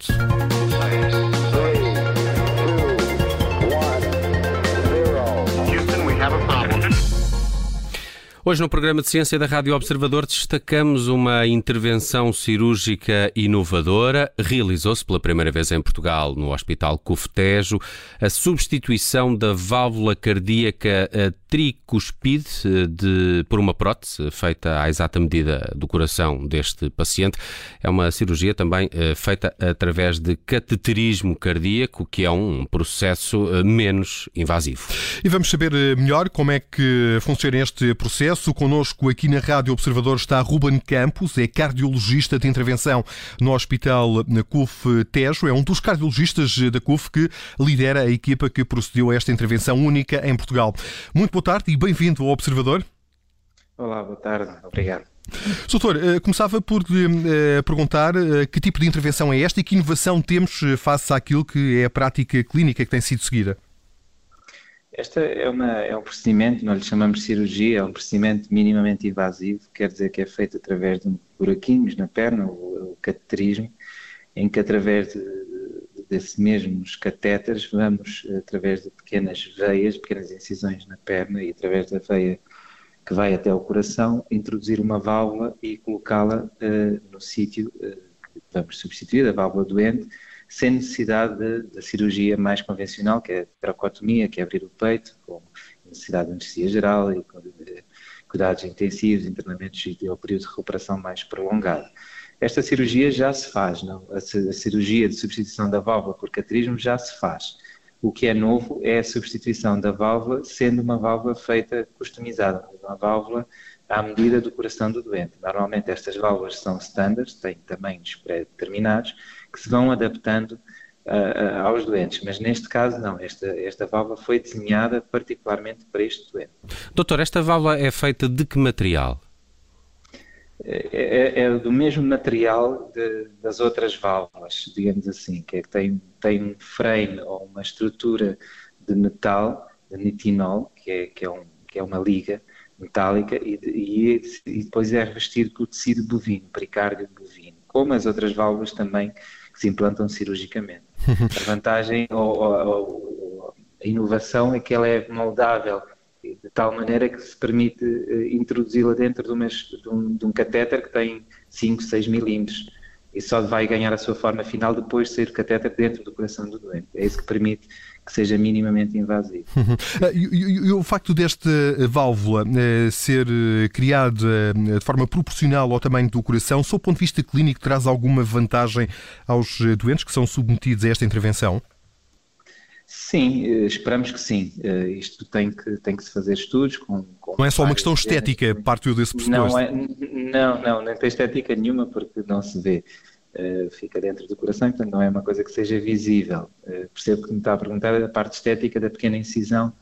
Zeit. Hoje, no programa de Ciência da Rádio Observador, destacamos uma intervenção cirúrgica inovadora. Realizou-se pela primeira vez em Portugal, no Hospital Cufetejo, a substituição da válvula cardíaca tricuspide de, por uma prótese feita à exata medida do coração deste paciente. É uma cirurgia também eh, feita através de cateterismo cardíaco, que é um processo eh, menos invasivo. E vamos saber eh, melhor como é que funciona este processo sucesso. Conosco aqui na Rádio Observador está Ruben Campos, é cardiologista de intervenção no Hospital CUF Tejo. É um dos cardiologistas da CUF que lidera a equipa que procedeu a esta intervenção única em Portugal. Muito boa tarde e bem-vindo ao Observador. Olá, boa tarde. Obrigado. Doutor, eh, começava por lhe eh, perguntar eh, que tipo de intervenção é esta e que inovação temos face àquilo que é a prática clínica que tem sido seguida. Esta é, uma, é um procedimento, nós lhe chamamos cirurgia, é um procedimento minimamente invasivo, quer dizer que é feito através de buraquinhos na perna, o, o cateterismo, em que através de, desses mesmos catéteres vamos, através de pequenas veias, pequenas incisões na perna e através da veia que vai até o coração, introduzir uma válvula e colocá-la uh, no sítio uh, que vamos substituir, a válvula doente, sem necessidade da cirurgia mais convencional, que é a tracotomia, que é abrir o peito, com necessidade de anestesia geral e com cuidados intensivos, internamentos e o período de recuperação mais prolongado. Esta cirurgia já se faz, não? A, cirurgia de substituição da válvula por cateterismo já se faz. O que é novo é a substituição da válvula, sendo uma válvula feita customizada, uma válvula à medida do coração do doente. Normalmente estas válvulas são standards, têm tamanhos pré-determinados, que se vão adaptando uh, aos doentes, mas neste caso não, esta, esta válvula foi desenhada particularmente para este doente. Doutor, esta válvula é feita de que material? É, é, é do mesmo material de, das outras válvulas, digamos assim, que é que tem, tem um frame ou uma estrutura de metal, de nitinol, que é, que é, um, que é uma liga metálica, e, e, e depois é revestido com o tecido bovino, pericárdio bovino, como as outras válvulas também que se implantam cirurgicamente. A vantagem ou, ou, a inovação é que ela é moldável de tal maneira que se permite uh, introduzi-la dentro de, umas, de, um, de um catéter que tem 5, 6 milímetros e só vai ganhar a sua forma final depois de sair o catéter dentro do coração do doente. É isso que permite que seja minimamente invasivo. e, e, o facto desta válvula uh, ser uh, criada de forma proporcional ao tamanho do coração, sob o ponto de vista clínico, traz alguma vantagem aos doentes que são submetidos a esta intervenção? Sim, eh, esperamos que sim. Isto tem que, tem que se fazer estudos com. com não é só uma questão estética, partiu desse pressuposto? Não, é, não, não, não tem estética nenhuma porque não se vê. Uh, fica dentro do coração, portanto não é uma coisa que seja visível. Uh, percebo que me está a perguntar a parte estética da pequena incisão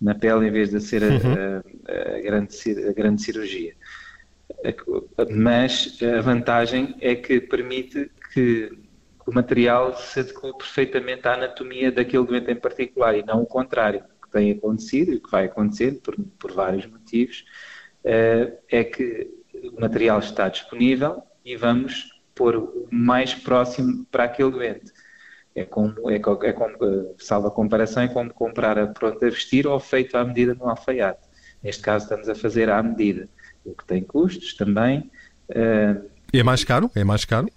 na pele em vez de ser a, uhum. a, a, grande, a grande cirurgia. Mas a vantagem é que permite que o material se adequa perfeitamente à anatomia daquele doente em particular e não o contrário, que tem acontecido e que vai acontecer por, por vários motivos, uh, é que o material está disponível e vamos pôr o mais próximo para aquele doente. É como, é, é como eh, salva a comparação, é como comprar a pronta a vestir ou feito à medida no alfaiate. Neste caso estamos a fazer à medida, o que tem custos também. Uh, é mais caro? É mais caro?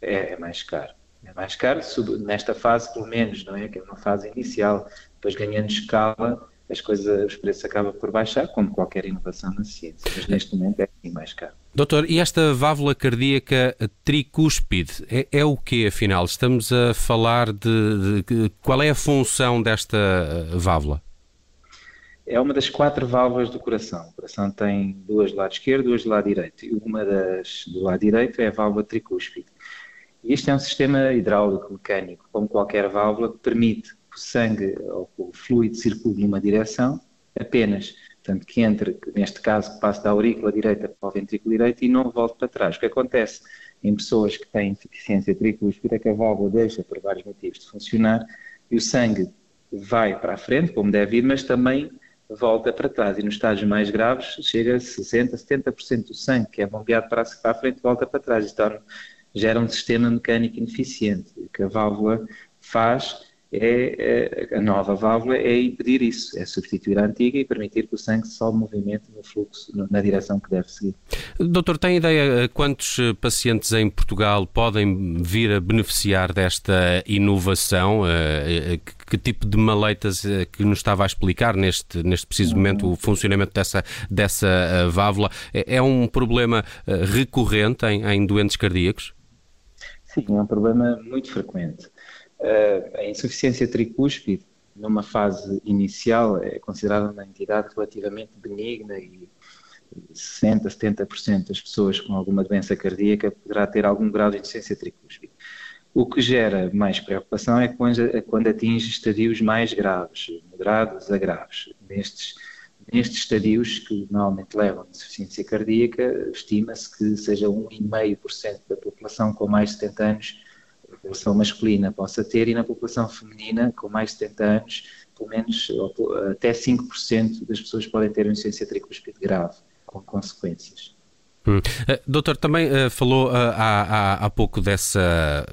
É, é mais caro é mais caro, nesta fase pelo menos, não é? Que é uma fase inicial, depois ganhando escala, as coisas, os preços acabam por baixar, como qualquer inovação na ciência, mas neste momento é assim mais caro. Doutor, e esta válvula cardíaca tricúspide é, é o que afinal? Estamos a falar de, de, qual é a função desta eh, válvula? É uma das quatro válvulas do coração. O coração tem duas do lado esquerdo, duas do lado direito. E uma das do lado direito é a válvula tricúspide. E este é um sistema hidráulico mecânico, como qualquer válvula, que permite que o sangue ou o fluido circule numa direção apenas. Portanto, que entre, neste caso, que passe da aurícula direita para o ventrículo direito e não volte para trás. O que acontece em pessoas que têm insuficiência tricuspide é que a válvula deixa, por vários motivos, de funcionar e o sangue vai para a frente, como deve ir, mas também volta para trás. E nos estágios mais graves chega a 60%, 70% do sangue que é bombeado para a frente volta para trás. Torna gera um sistema mecânico ineficiente. O que a válvula faz é, é, a nova válvula é impedir isso, é substituir a antiga e permitir que o sangue só movimente no fluxo, na direção que deve seguir. Doutor, tem ideia quantos eh, pacientes em Portugal podem vir a beneficiar desta inovação? Eh, eh, que tipo de maleitas que nos estava a explicar neste, neste preciso momento o funcionamento dessa, dessa válvula? É, é um problema recorrente em, em doentes cardíacos? Sim, é um problema muito frequente. Eh, a insuficiência tricúspide, numa fase inicial, é considerada uma entidade relativamente benigna e 60%, 70% das pessoas com alguma doença cardíaca poderá ter algum grau de insuficiência tricúspide. O que gera mais preocupação é é quando atinge estadios mais graves, moderados a graves. Nestes, nestes estadios, que normalmente levam a insuficiência cardíaca, estima-se que seja 1,5% da população com mais de 70 anos população masculina possa ter e na população feminina, com mais de 70 anos, pelo menos até 5% das pessoas podem ter uma insuficiência tricúspide grave, com consequências. Hum. Uh, doutor, também uh, falou uh, há, há, há, pouco dessa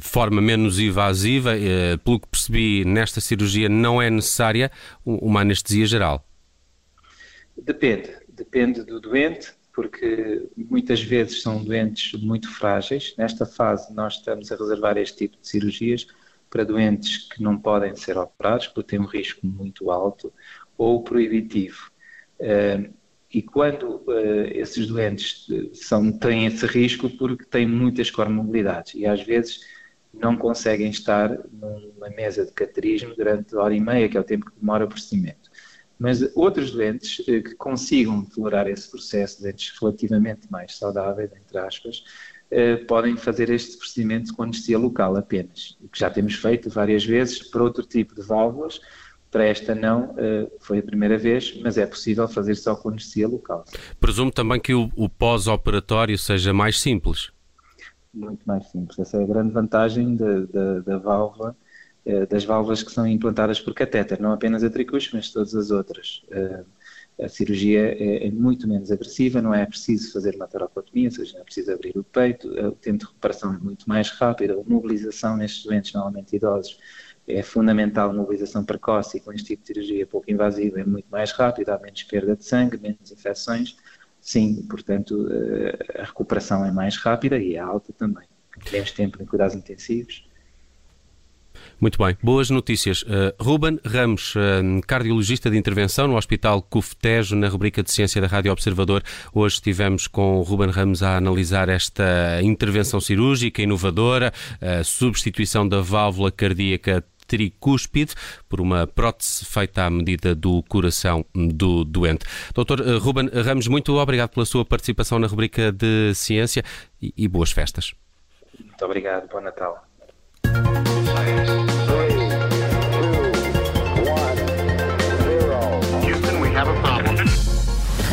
forma menos invasiva. pelo que percebi, nesta cirurgia não é necessária uma anestesia geral? Depende. Depende do doente porque muitas vezes são doentes muito frágeis. Nesta fase, nós estamos a reservar este tipo de cirurgias para doentes que não podem ser operados, porque têm um risco muito alto ou proibitivo. E quando uh, esses doentes são, têm esse risco porque têm muitas comorbilidades e às vezes não conseguem estar numa mesa de cateterismo durante hora e meia, que é o tempo que demora o procedimento. Mas outros doentes eh, que consigam tolerar esse processo, doentes relativamente mais saudáveis, entre aspas, eh, podem fazer este procedimento com anestesia local apenas, o que já temos feito várias vezes para outro tipo de válvulas, para esta não, eh, foi a primeira vez, mas é possível fazer só com anestesia local. Presumo também que o, o pós-operatório seja mais simples. Muito mais simples. Essa é a grande vantagem da, da, da válvula das válvulas que são implantadas por catéter, não apenas a tricúspide, mas todas as outras. Eh, a cirurgia é, é, muito menos agressiva, não é preciso fazer uma tarocotomia, ou seja, não é preciso abrir o peito, o tempo de recuperação é muito mais rápido, a mobilização nestes doentes, normalmente idosos, é fundamental a mobilização precoce e com este tipo de cirurgia pouco invasiva é muito mais rápida, há menos perda de sangue, menos infecções, sim, portanto eh, a recuperação é mais rápida e é alta também. Menos tempo em cuidados intensivos muito bem, boas notícias. Uh, Ruben Ramos, uh, cardiologista de intervenção no Hospital Cuftejo, na rubrica de Ciência da Rádio Observador. Hoje estivemos com o Ruben Ramos a analisar esta intervenção cirúrgica inovadora, a substituição da válvula cardíaca tricúspide por uma prótese feita à medida do coração do doente. Doutor Ruben Ramos, muito obrigado pela sua participação na rubrica de Ciência e, e boas festas. Muito obrigado, bom Natal.